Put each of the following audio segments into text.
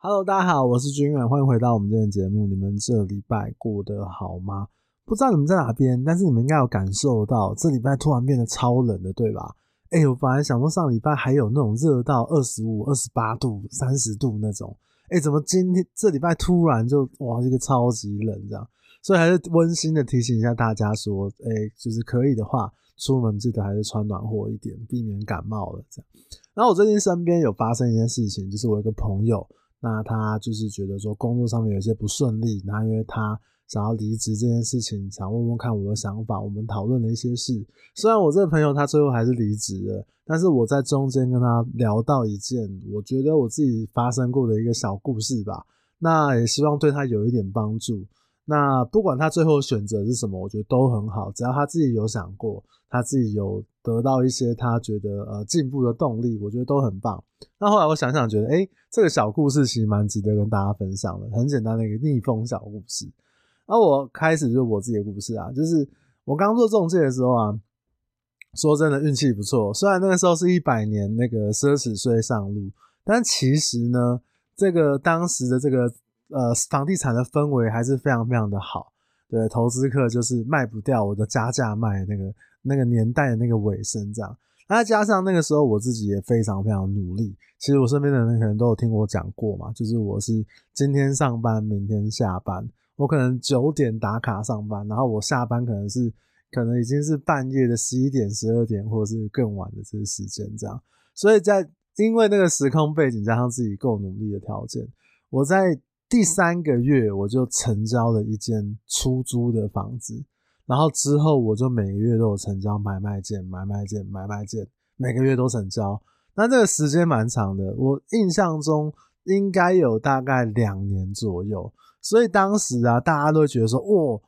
Hello，大家好，我是军远，欢迎回到我们今天的节目。你们这礼拜过得好吗？不知道你们在哪边，但是你们应该有感受到，这礼拜突然变得超冷的，对吧？哎、我本来想说上礼拜还有那种热到二十五、二十八度、三十度那种，哎、怎么今天这礼拜突然就哇，这个超级冷这样？所以还是温馨的提醒一下大家说，哎、就是可以的话，出门记得还是穿暖和一点，避免感冒了这样。然后我最近身边有发生一件事情，就是我一个朋友。那他就是觉得说工作上面有些不顺利，那因为他想要离职这件事情，想问问看我的想法。我们讨论了一些事，虽然我这个朋友他最后还是离职了，但是我在中间跟他聊到一件我觉得我自己发生过的一个小故事吧。那也希望对他有一点帮助。那不管他最后选择是什么，我觉得都很好，只要他自己有想过，他自己有得到一些他觉得呃进步的动力，我觉得都很棒。那后来我想想，觉得诶，这个小故事其实蛮值得跟大家分享的，很简单的一个逆风小故事。那我开始就我自己的故事啊，就是我刚做中介的时候啊，说真的运气不错，虽然那个时候是一百年那个奢侈税上路，但其实呢，这个当时的这个。呃，房地产的氛围还是非常非常的好，对，投资客就是卖不掉，我就加价卖那个那个年代的那个尾声这样。那加上那个时候我自己也非常非常努力，其实我身边的人可能都有听我讲过嘛，就是我是今天上班，明天下班，我可能九点打卡上班，然后我下班可能是可能已经是半夜的十一点、十二点，或者是更晚的这个时间这样。所以在因为那个时空背景加上自己够努力的条件，我在。第三个月我就成交了一间出租的房子，然后之后我就每个月都有成交买卖件、买卖件、买卖件，每个月都成交。那这个时间蛮长的，我印象中应该有大概两年左右。所以当时啊，大家都会觉得说：“哇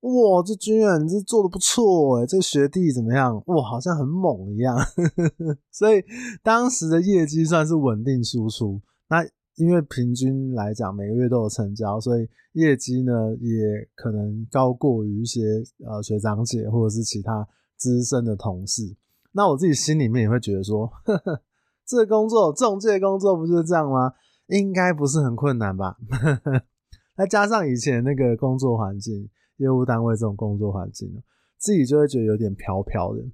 哇，这军远这做的不错诶，这学弟怎么样？哇，好像很猛一样。”所以当时的业绩算是稳定输出。那因为平均来讲，每个月都有成交，所以业绩呢也可能高过于一些呃学长姐或者是其他资深的同事。那我自己心里面也会觉得说，呵呵，这工作中介工作不就是这样吗？应该不是很困难吧？呵呵，再加上以前那个工作环境，业务单位这种工作环境，自己就会觉得有点飘飘的。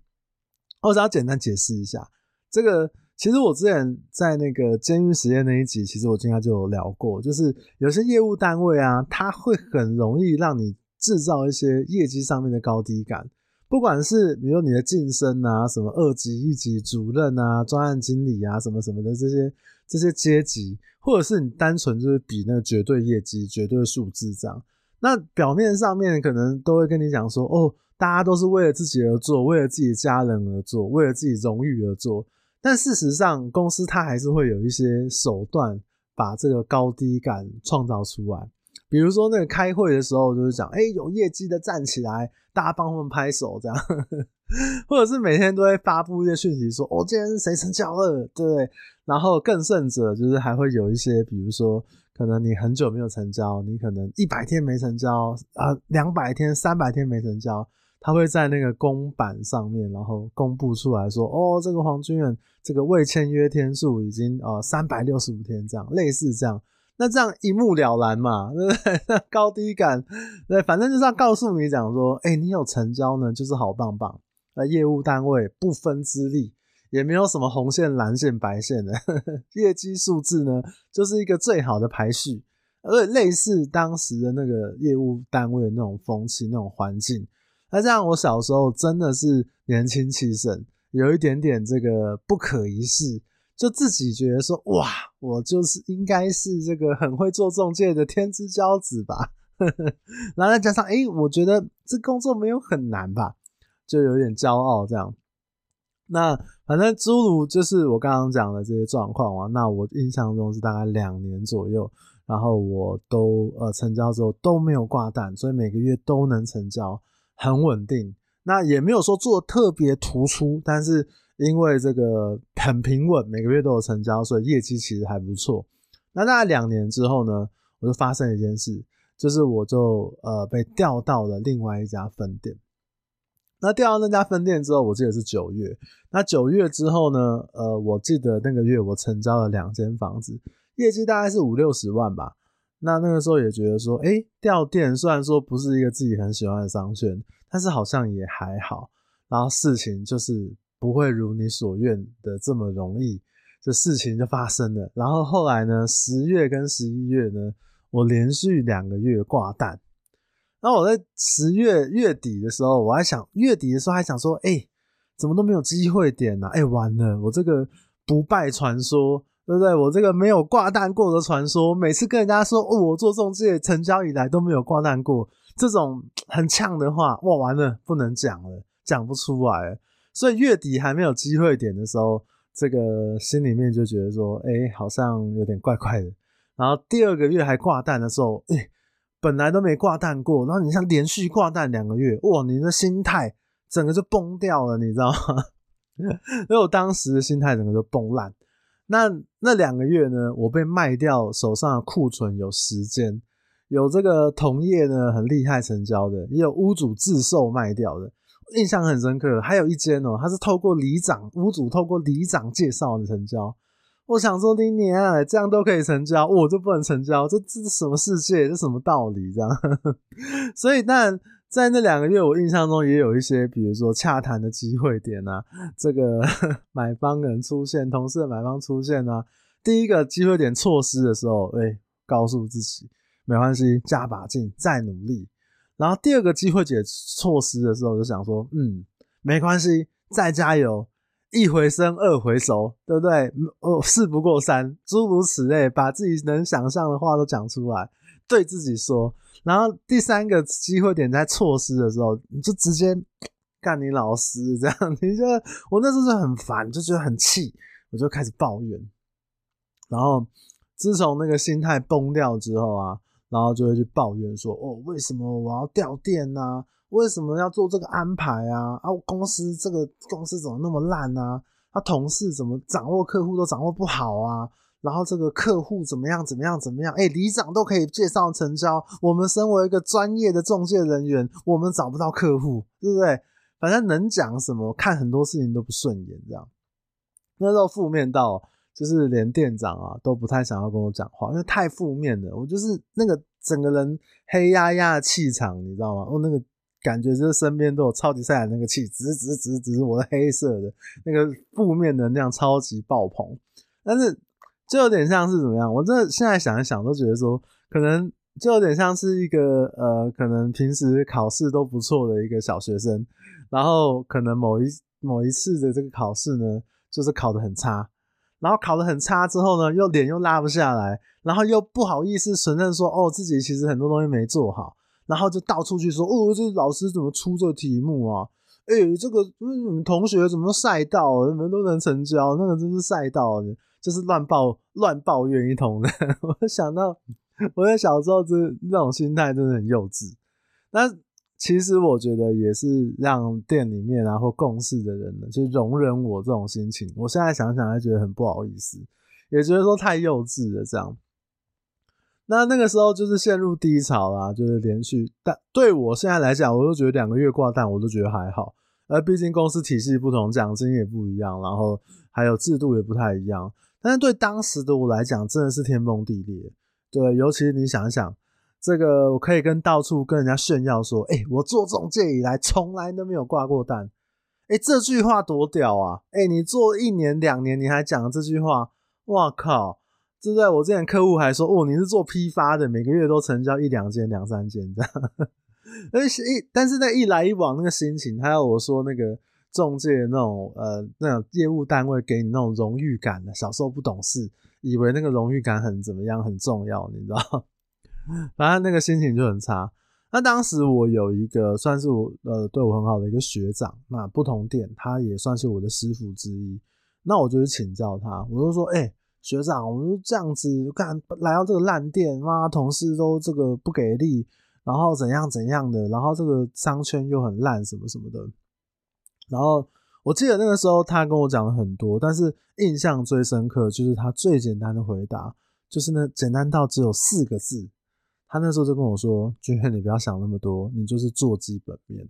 我只要简单解释一下这个。其实我之前在那个监狱实验那一集，其实我应该就有聊过，就是有些业务单位啊，它会很容易让你制造一些业绩上面的高低感，不管是比如你的晋升啊，什么二级、一级主任啊、专案经理啊，什么什么的这些这些阶级，或者是你单纯就是比那个绝对业绩、绝对数字这样，那表面上面可能都会跟你讲说，哦，大家都是为了自己而做，为了自己家人而做，为了自己荣誉而做。但事实上，公司它还是会有一些手段，把这个高低感创造出来。比如说，那个开会的时候，就是讲，哎，有业绩的站起来，大家帮他们拍手，这样；或者是每天都会发布一些讯息，说，哦，今天谁成交了，对不对？然后更甚者，就是还会有一些，比如说，可能你很久没有成交，你可能一百天没成交啊，两百天、三百天没成交。他会在那个公版上面，然后公布出来说：“哦，这个黄军远这个未签约天数已经呃三百六十五天，这样类似这样，那这样一目了然嘛，对不对？那高低感，对，反正就是要告诉你讲说，哎，你有成交呢，就是好棒棒。那业务单位不分资历，也没有什么红线、蓝线、白线的呵呵 业绩数字呢，就是一个最好的排序，而且类似当时的那个业务单位的那种风气、那种环境。”那这样，我小时候真的是年轻气盛，有一点点这个不可一世，就自己觉得说，哇，我就是应该是这个很会做中介的天之骄子吧。然后再加上，哎，我觉得这工作没有很难吧，就有点骄傲这样。那反正诸如就是我刚刚讲的这些状况啊，那我印象中是大概两年左右，然后我都呃成交之后都没有挂单，所以每个月都能成交。很稳定，那也没有说做特别突出，但是因为这个很平稳，每个月都有成交，所以业绩其实还不错。那大概两年之后呢，我就发生一件事，就是我就呃被调到了另外一家分店。那调到那家分店之后，我记得是九月。那九月之后呢，呃，我记得那个月我成交了两间房子，业绩大概是五六十万吧。那那个时候也觉得说，哎、欸，钓店虽然说不是一个自己很喜欢的商圈，但是好像也还好。然后事情就是不会如你所愿的这么容易，这事情就发生了。然后后来呢，十月跟十一月呢，我连续两个月挂蛋。然后我在十月月底的时候，我还想月底的时候还想说，哎、怎么都没有机会点呢、啊？哎、完了，我这个不败传说。对不对？我这个没有挂蛋过的传说，每次跟人家说哦，我做中介成交以来都没有挂蛋过，这种很呛的话，哇，完了，不能讲了，讲不出来。所以月底还没有机会点的时候，这个心里面就觉得说，哎，好像有点怪怪的。然后第二个月还挂蛋的时候，哎，本来都没挂蛋过，然后你像连续挂蛋两个月，哇，你的心态整个就崩掉了，你知道吗？因为我当时的心态整个就崩烂。那那两个月呢，我被卖掉手上的库存有十间，有这个同业呢很厉害成交的，也有屋主自售卖掉的，印象很深刻。还有一间哦，它是透过里长屋主透过里长介绍的成交。我想说，你年啊，这样都可以成交，我就不能成交？这这是什么世界？这什么道理？这样，所以那。在那两个月，我印象中也有一些，比如说洽谈的机会点啊，这个 买方人出现，同事的买方出现啊。第一个机会点错失的时候，哎、告诉自己没关系，加把劲，再努力。然后第二个机会点错失的时候，就想说，嗯，没关系，再加油，一回生，二回熟，对不对？哦，事不过三，诸如此类，把自己能想象的话都讲出来，对自己说。然后第三个机会点在错失的时候，你就直接干你老师这样，你就我那时候就很烦，就觉得很气，我就开始抱怨。然后自从那个心态崩掉之后啊，然后就会去抱怨说：“哦，为什么我要调店啊？为什么要做这个安排啊？啊，公司这个公司怎么那么烂啊？他、同事怎么掌握客户都掌握不好啊？”然后这个客户怎么样？怎么样？怎么样？哎，里长都可以介绍成交。我们身为一个专业的中介人员，我们找不到客户，对不对？反正能讲什么，看很多事情都不顺眼，这样。那时候负面到，就是连店长啊都不太想要跟我讲话，因为太负面了。我就是那个整个人黑压压的气场，你知道吗？我那个感觉就是身边都有超级赛亚那个气，只是只是只是只是我的黑色的那个负面能量超级爆棚，但是。就有点像是怎么样？我这现在想一想，都觉得说，可能就有点像是一个呃，可能平时考试都不错的一个小学生，然后可能某一某一次的这个考试呢，就是考得很差，然后考得很差之后呢，又脸又拉不下来，然后又不好意思承认说，哦，自己其实很多东西没做好，然后就到处去说，哦，这老师怎么出这题目啊？哎、这个你们同学怎么赛道，你们都能成交，那个真是赛道。就是乱抱乱抱怨一通的，我想到我在小时候，这那种心态真的很幼稚。但其实我觉得也是让店里面然后共事的人呢，就容忍我这种心情。我现在想想还觉得很不好意思，也觉得说太幼稚了这样。那那个时候就是陷入低潮啦，就是连续。但对我现在来讲，我都觉得两个月挂蛋，我都觉得还好。而毕竟公司体系不同，奖金也不一样，然后还有制度也不太一样。但是对当时的我来讲，真的是天崩地裂。对，尤其你想一想，这个我可以跟到处跟人家炫耀说，哎、我做中介以来从来都没有挂过蛋。哎、这句话多屌啊！哎、你做一年两年，你还讲这句话，哇靠！对不对？我之前客户还说，哦，你是做批发的，每个月都成交一两件、两三件这样。而且一，但是那一来一往那个心情，还有我说那个。中介那种呃，那种业务单位给你那种荣誉感的，小时候不懂事，以为那个荣誉感很怎么样很重要，你知道？反正那个心情就很差。那当时我有一个算是我呃对我很好的一个学长，那不同店他也算是我的师傅之一。那我就去请教他，我就说：“哎、学长，我就这样子干来到这个烂店，妈同事都这个不给力，然后怎样怎样的，然后这个商圈又很烂，什么什么的。”然后我记得那个时候他跟我讲了很多，但是印象最深刻就是他最简单的回答，就是那简单到只有四个字。他那时候就跟我说：“君轩，你不要想那么多，你就是做基本面。”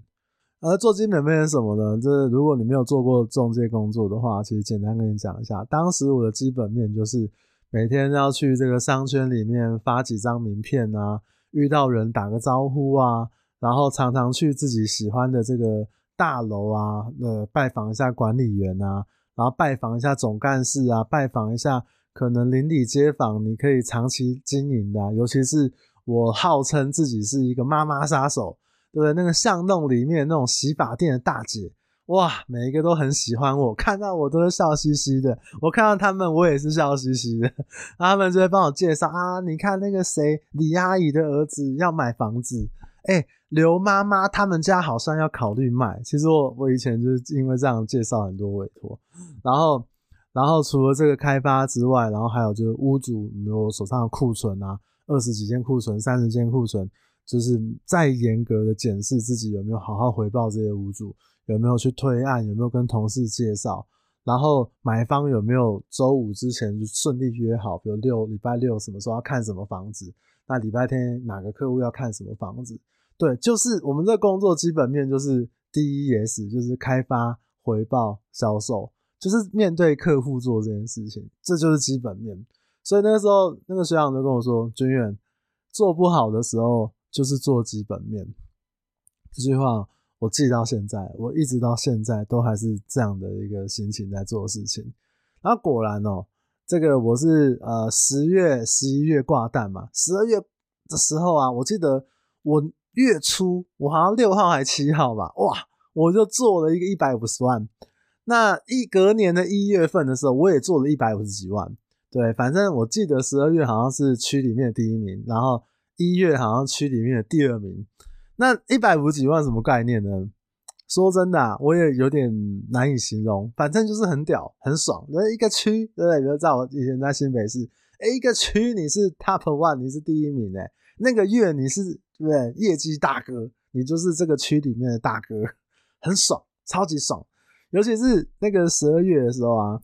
而做基本面是什么呢？就是如果你没有做过中介工作的话，其实简单跟你讲一下，当时我的基本面就是每天要去这个商圈里面发几张名片啊，遇到人打个招呼啊，然后常常去自己喜欢的这个大楼啊，呃，拜访一下管理员啊，然后拜访一下总干事啊，拜访一下可能邻里街坊，你可以长期经营的，尤其是我号称自己是一个妈妈杀手，对？那个巷弄里面那种洗发店的大姐。哇，每一个都很喜欢我，看到我都是笑嘻嘻的。我看到他们，我也是笑嘻嘻的。他们就会帮我介绍啊，你看那个谁，李阿姨的儿子要买房子，哎、刘妈妈他们家好像要考虑卖。其实我我以前就是因为这样介绍很多委托，然后然后除了这个开发之外，然后还有就是屋主有没有手上的库存啊，二十几件库存，三十件库存，就是再严格的检视自己有没有好好回报这些屋主。有没有去推案？有没有跟同事介绍？然后买方有没有周五之前就顺利约好？比如六礼拜六什么时候要看什么房子？那礼拜天哪个客户要看什么房子？对，就是我们这工作基本面就是 DES，就是开发、回报、销售，就是面对客户做这件事情，这就是基本面。所以那个时候，那个学长就跟我说：“军远做不好的时候，就是做基本面。”这句话。我记到现在，我一直到现在都还是这样的一个心情在做事情。然后果然哦，这个我是呃十月、十一月挂蛋嘛，十二月的时候啊，我记得我月初我好像六号还七号吧，哇，我就做了一个一百五十万。那一隔年的一月份的时候，我也做了一百五十几万。对，反正我记得十二月好像是区里面的第一名，然后一月好像区里面的第二名。那一百五几万什么概念呢？说真的，我也有点难以形容。反正就是很屌，很爽。那一个区，对不对？比如在我以前在新北市，哎，一个区你是 top one，你是第一名哎。那个月你是对不对？业绩大哥，你就是这个区里面的大哥，很爽，超级爽。尤其是那个十二月的时候啊，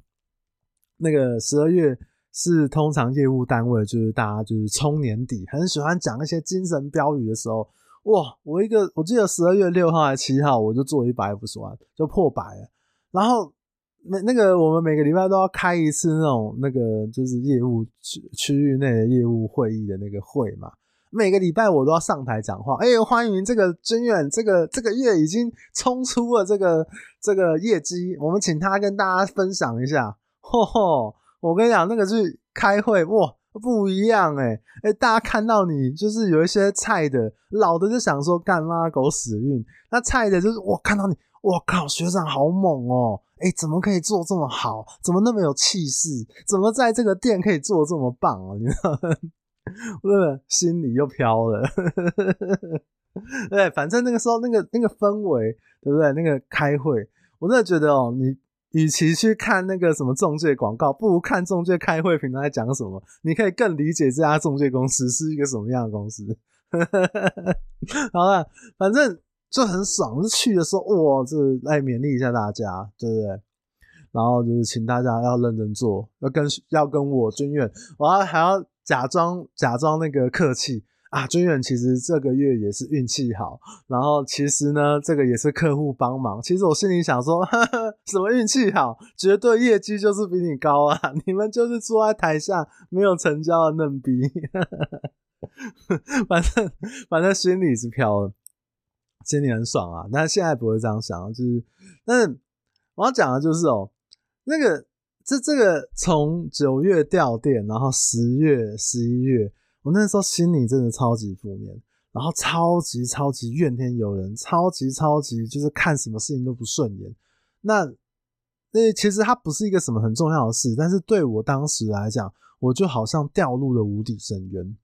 那个十二月是通常业务单位就是大家就是冲年底，很喜欢讲一些精神标语的时候。哇！我一个，我记得十二月六号还七号，我就做一百五十万，就破百了。然后那那个我们每个礼拜都要开一次那种那个就是业务区区域内的业务会议的那个会嘛。每个礼拜我都要上台讲话。哎、欸，欢迎这个军远，这个这个月已经冲出了这个这个业绩，我们请他跟大家分享一下。吼吼！我跟你讲，那个去开会哇！不一样哎、欸、哎、大家看到你就是有一些菜的，老的就想说干妈狗屎运，那菜的就是我看到你，我靠，学长好猛哦、喔，哎、怎么可以做这么好？怎么那么有气势？怎么在这个店可以做这么棒啊？你知道？我真的心里又飘了。对，反正那个时候那个那个氛围，对不对？那个开会，我真的觉得哦、你。与其去看那个什么中介广告，不如看中介开会平台在讲什么，你可以更理解这家中介公司是一个什么样的公司。好了，反正就很爽，就去的时候哇，这来勉励一下大家，对不对？然后就是请大家要认真做，要跟要跟我军院，我要还要假装假装那个客气。啊，军远其实这个月也是运气好，然后其实呢，这个也是客户帮忙。其实我心里想说，呵呵，什么运气好，绝对业绩就是比你高啊！你们就是坐在台下没有成交的嫩逼，呵呵，反正反正心里是飘了，心里很爽啊。但现在不会这样想，就是，但是我要讲的就是哦，那个这这个从九月掉电，然后十月、十一月。我那时候心里真的超级负面，然后超级超级怨天尤人，超级超级就是看什么事情都不顺眼。那那其实它不是一个什么很重要的事，但是对我当时来讲，我就好像掉入了无底深渊。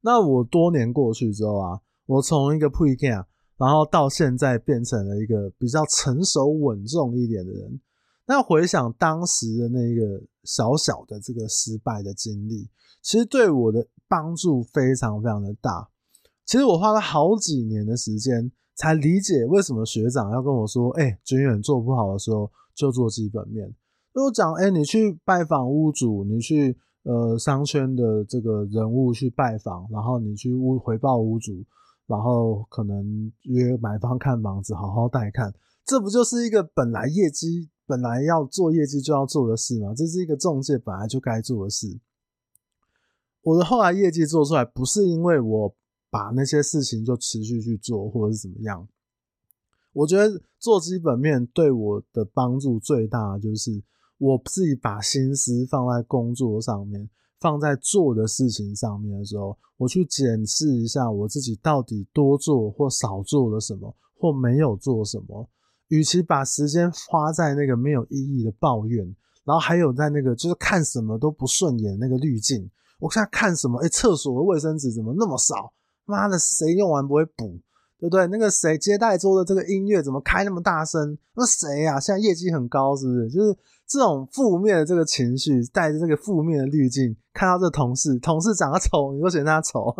那我多年过去之后啊，我从一个 pre-care，然后到现在变成了一个比较成熟稳重一点的人。那回想当时的那个小小的这个失败的经历。其实对我的帮助非常非常的大。其实我花了好几年的时间才理解为什么学长要跟我说：“哎、欸，军远做不好的时候就做基本面。”如果讲：“哎、你去拜访屋主，你去呃商圈的这个人物去拜访，然后你去屋回报屋主，然后可能约买方看房子，好好带看。”这不就是一个本来业绩本来要做业绩就要做的事嘛？这是一个中介本来就该做的事。我的后来业绩做出来，不是因为我把那些事情就持续去做，或者是怎么样。我觉得做基本面对我的帮助最大，就是我自己把心思放在工作上面，放在做的事情上面的时候，我去检视一下我自己到底多做或少做了什么，或没有做什么。与其把时间花在那个没有意义的抱怨，然后还有在那个就是看什么都不顺眼那个滤镜。我现在看什么？哎、欸，厕所的卫生纸怎么那么少？妈的，谁用完不会补？对不对？那个谁接待桌的这个音乐怎么开那么大声？那谁呀？现在业绩很高，是不是？就是这种负面的这个情绪，带着这个负面的滤镜，看到这同事，同事长得丑，你都嫌他丑，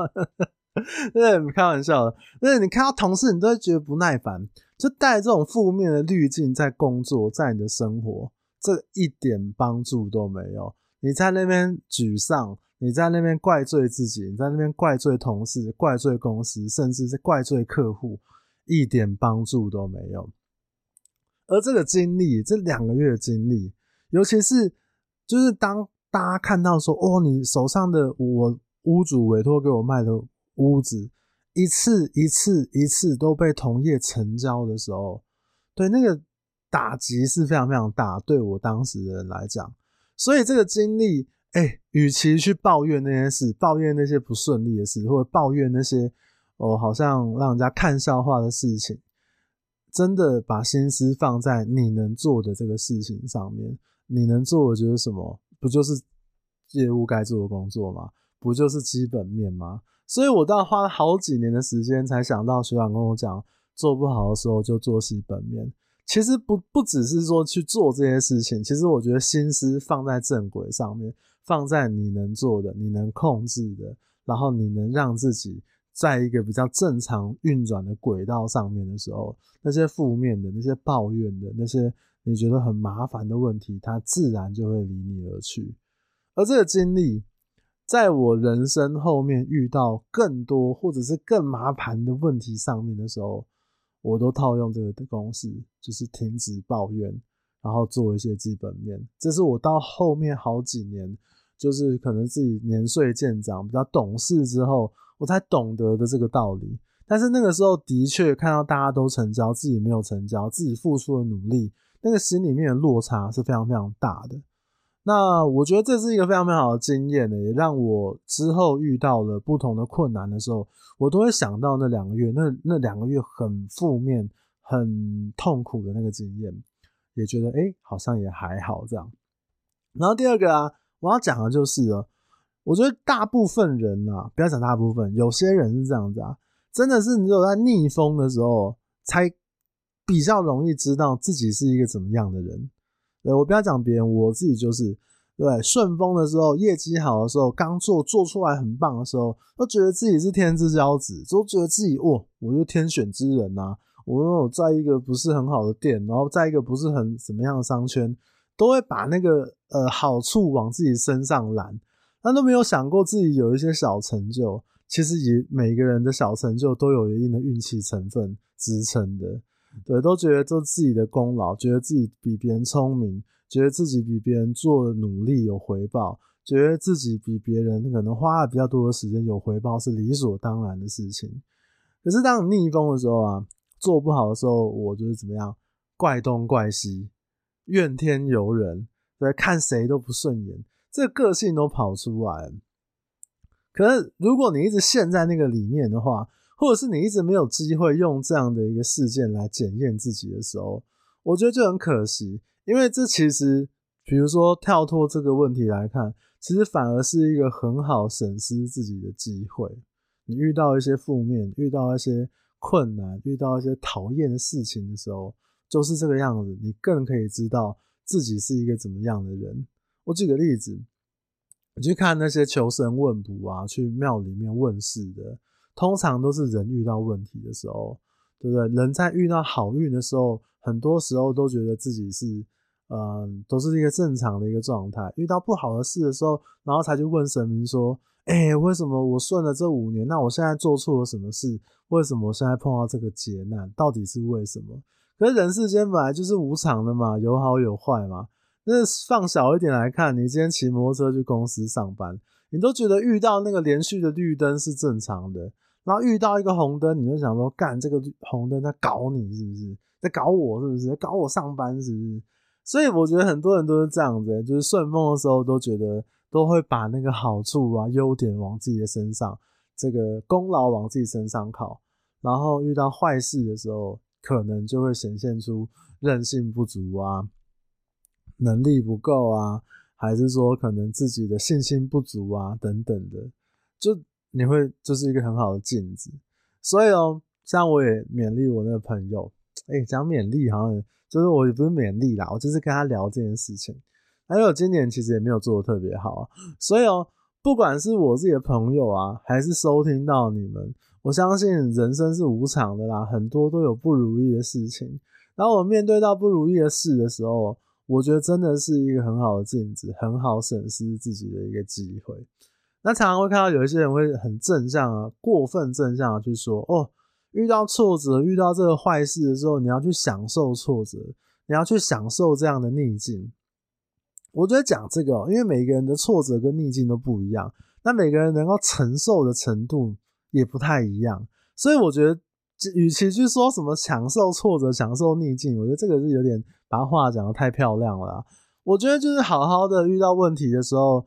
对，开玩笑的。对，你看到同事，你都会觉得不耐烦，就带这种负面的滤镜在工作，在你的生活，这一点帮助都没有。你在那边沮丧。你在那边怪罪自己，你在那边怪罪同事，怪罪公司，甚至是怪罪客户，一点帮助都没有。而这个经历，这两个月的经历，尤其是就是当大家看到说，哦，你手上的我屋主委托给我卖的屋子，一次一次一次都被同业成交的时候，对，那个打击是非常非常大，对我当时的人来讲，所以这个经历。哎、与其去抱怨那些事，抱怨那些不顺利的事，或者抱怨那些哦，好像让人家看笑话的事情，真的把心思放在你能做的这个事情上面。你能做的就是什么？不就是业务该做的工作吗？不就是基本面吗？所以我倒花了好几年的时间，才想到学长跟我讲，做不好的时候就做基本面。其实不不只是说去做这些事情，其实我觉得心思放在正轨上面。放在你能做的、你能控制的，然后你能让自己在一个比较正常运转的轨道上面的时候，那些负面的、那些抱怨的、那些你觉得很麻烦的问题，它自然就会离你而去。而这个经历，在我人生后面遇到更多或者是更麻烦的问题上面的时候，我都套用这个公式，就是停止抱怨，然后做一些基本面。这是我到后面好几年。就是可能自己年岁渐长，比较懂事之后，我才懂得的这个道理。但是那个时候的确看到大家都成交，自己没有成交，自己付出的努力，那个心里面的落差是非常非常大的。那我觉得这是一个非常非常好的经验呢，也让我之后遇到了不同的困难的时候，我都会想到那两个月，那那两个月很负面、很痛苦的那个经验，也觉得哎、好像也还好这样。然后第二个啊。我要讲的就是哦，我觉得大部分人啊，不要讲大部分，有些人是这样子啊，真的是你有在逆风的时候，才比较容易知道自己是一个怎么样的人。对，我不要讲别人，我自己就是，对，顺风的时候，业绩好的时候，刚做做出来很棒的时候，都觉得自己是天之骄子，都觉得自己哦，我就天选之人呐，我有在一个不是很好的店，然后在一个不是很怎么样的商圈。都会把那个呃好处往自己身上揽，但都没有想过自己有一些小成就。其实也每个人的小成就都有一定的运气成分支撑的，对，都觉得做自己的功劳，觉得自己比别人聪明，觉得自己比别人做的努力有回报，觉得自己比别人可能花了比较多的时间有回报是理所当然的事情。可是当你逆风的时候啊，做不好的时候，我就是怎么样，怪东怪西。怨天尤人，对，看谁都不顺眼，这个个性都跑出来。可是，如果你一直陷在那个里面的话，或者是你一直没有机会用这样的一个事件来检验自己的时候，我觉得就很可惜。因为这其实，比如说跳脱这个问题来看，其实反而是一个很好审视自己的机会。你遇到一些负面，遇到一些困难，遇到一些讨厌的事情的时候。就是这个样子，你更可以知道自己是一个怎么样的人。我举个例子，你去看那些求神问卜啊，去庙里面问事的，通常都是人遇到问题的时候，对不对？人在遇到好运的时候，很多时候都觉得自己是，嗯，都是一个正常的一个状态。遇到不好的事的时候，然后才去问神明说：“哎，为什么我顺了这五年？那我现在做错了什么事？为什么我现在碰到这个劫难？到底是为什么？”可是人世间本来就是无常的嘛，有好有坏嘛。那放小一点来看，你今天骑摩托车去公司上班，你都觉得遇到那个连续的绿灯是正常的，然后遇到一个红灯，你就想说，干这个红灯在搞你是不是？在搞我是不是？在搞我上班是不是？所以我觉得很多人都是这样子，就是顺风的时候都觉得都会把那个好处啊、优点往自己的身上，这个功劳往自己身上靠，然后遇到坏事的时候，可能就会显现出韧性不足啊。能力不够啊，还是说可能自己的信心不足啊，等等的，就你会就是一个很好的镜子。所以哦，像我也勉励我那个朋友，哎、欸，讲勉励好像就是我也不是勉励啦，我就是跟他聊这件事情。还有今年其实也没有做的特别好，所以哦，不管是我自己的朋友啊，还是收听到你们，我相信人生是无常的啦，很多都有不如意的事情。然后我面对到不如意的事的时候，我觉得真的是一个很好的镜子，很好审视自己的一个机会。那常常会看到有一些人会很正向啊，过分正向的去说，哦，遇到挫折、遇到这个坏事的时候，你要去享受挫折，你要去享受这样的逆境。我觉得讲这个，因为每个人的挫折跟逆境都不一样，那每个人能够承受的程度也不太一样，所以我觉得。与其去说什么享受挫折、享受逆境，我觉得这个是有点把话讲得太漂亮了。我觉得就是好好的遇到问题的时候，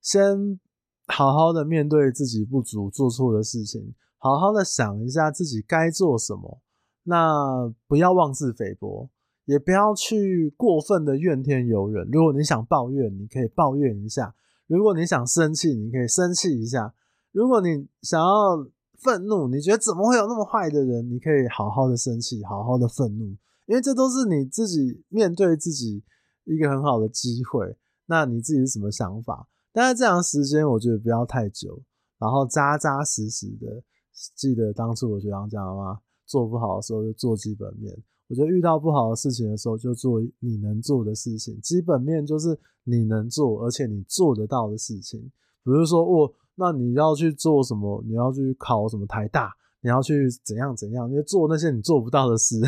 先好好的面对自己不足、做错的事情，好好的想一下自己该做什么。那不要妄自菲薄，也不要去过分的怨天尤人。如果你想抱怨，你可以抱怨一下；如果你想生气，你可以生气一下；如果你想要。愤怒，你觉得怎么会有那么坏的人？你可以好好的生气，好好的愤怒，因为这都是你自己面对自己一个很好的机会。那你自己是什么想法？但是这样时间我觉得不要太久，然后扎扎实实的。记得当初我学长讲的吗？做不好的时候就做基本面。我觉得遇到不好的事情的时候，就做你能做的事情。基本面就是你能做，而且你做得到的事情。比如说我。那你要去做什么？你要去考什么台大？你要去怎样怎样？因为做那些你做不到的事，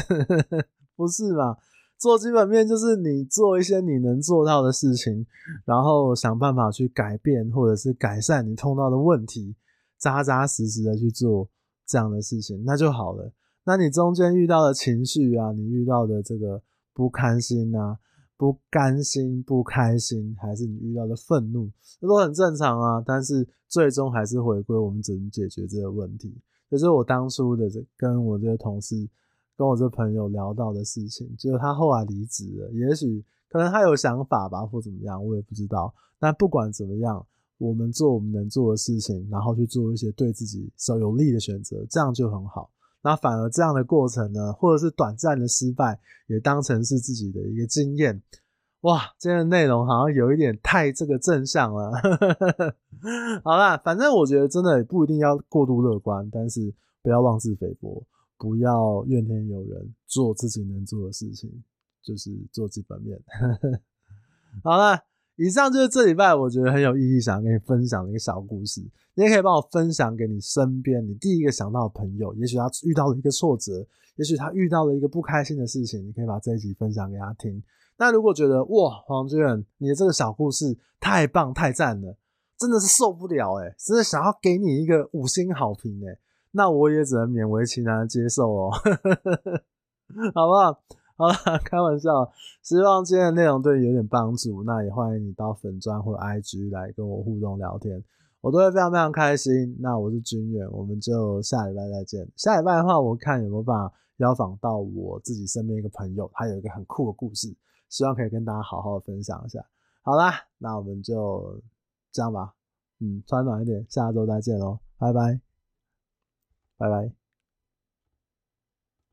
不是吗？做基本面就是你做一些你能做到的事情，然后想办法去改变或者是改善你碰到的问题，扎扎实实的去做这样的事情，那就好了。那你中间遇到的情绪啊，你遇到的这个不开心啊。不甘心、不开心，还是你遇到的愤怒，这都很正常啊。但是最终还是回归我们怎么解决这个问题。这是我当初的这跟我这个同事、跟我这朋友聊到的事情。结果他后来离职了，也许可能他有想法吧，或怎么样，我也不知道。但不管怎么样，我们做我们能做的事情，然后去做一些对自己手有利的选择，这样就很好。那反而这样的过程呢，或者是短暂的失败，也当成是自己的一个经验。哇，今天的内容好像有一点太这个正向了。好啦，反正我觉得真的也不一定要过度乐观，但是不要妄自菲薄，不要怨天尤人，做自己能做的事情，就是做基本面。好了。以上就是这礼拜我觉得很有意义，想要跟你分享的一个小故事。你也可以帮我分享给你身边你第一个想到的朋友，也许他遇到了一个挫折，也许他遇到了一个不开心的事情，你可以把这一集分享给他听。那如果觉得哇，黄俊，你的这个小故事太棒太赞了，真的是受不了诶，真的想要给你一个五星好评诶，那我也只能勉为其难的接受哦，好不好？好啦，开玩笑，希望今天的内容对你有点帮助。那也欢迎你到粉专或 IG 来跟我互动聊天，我都会非常非常开心。那我是君远，我们就下礼拜再见。下礼拜的话，我看有没有办法邀访到我自己身边一个朋友，他有一个很酷的故事，希望可以跟大家好好的分享一下。好啦，那我们就这样吧。嗯，穿暖一点，下周再见喽，拜拜，拜拜。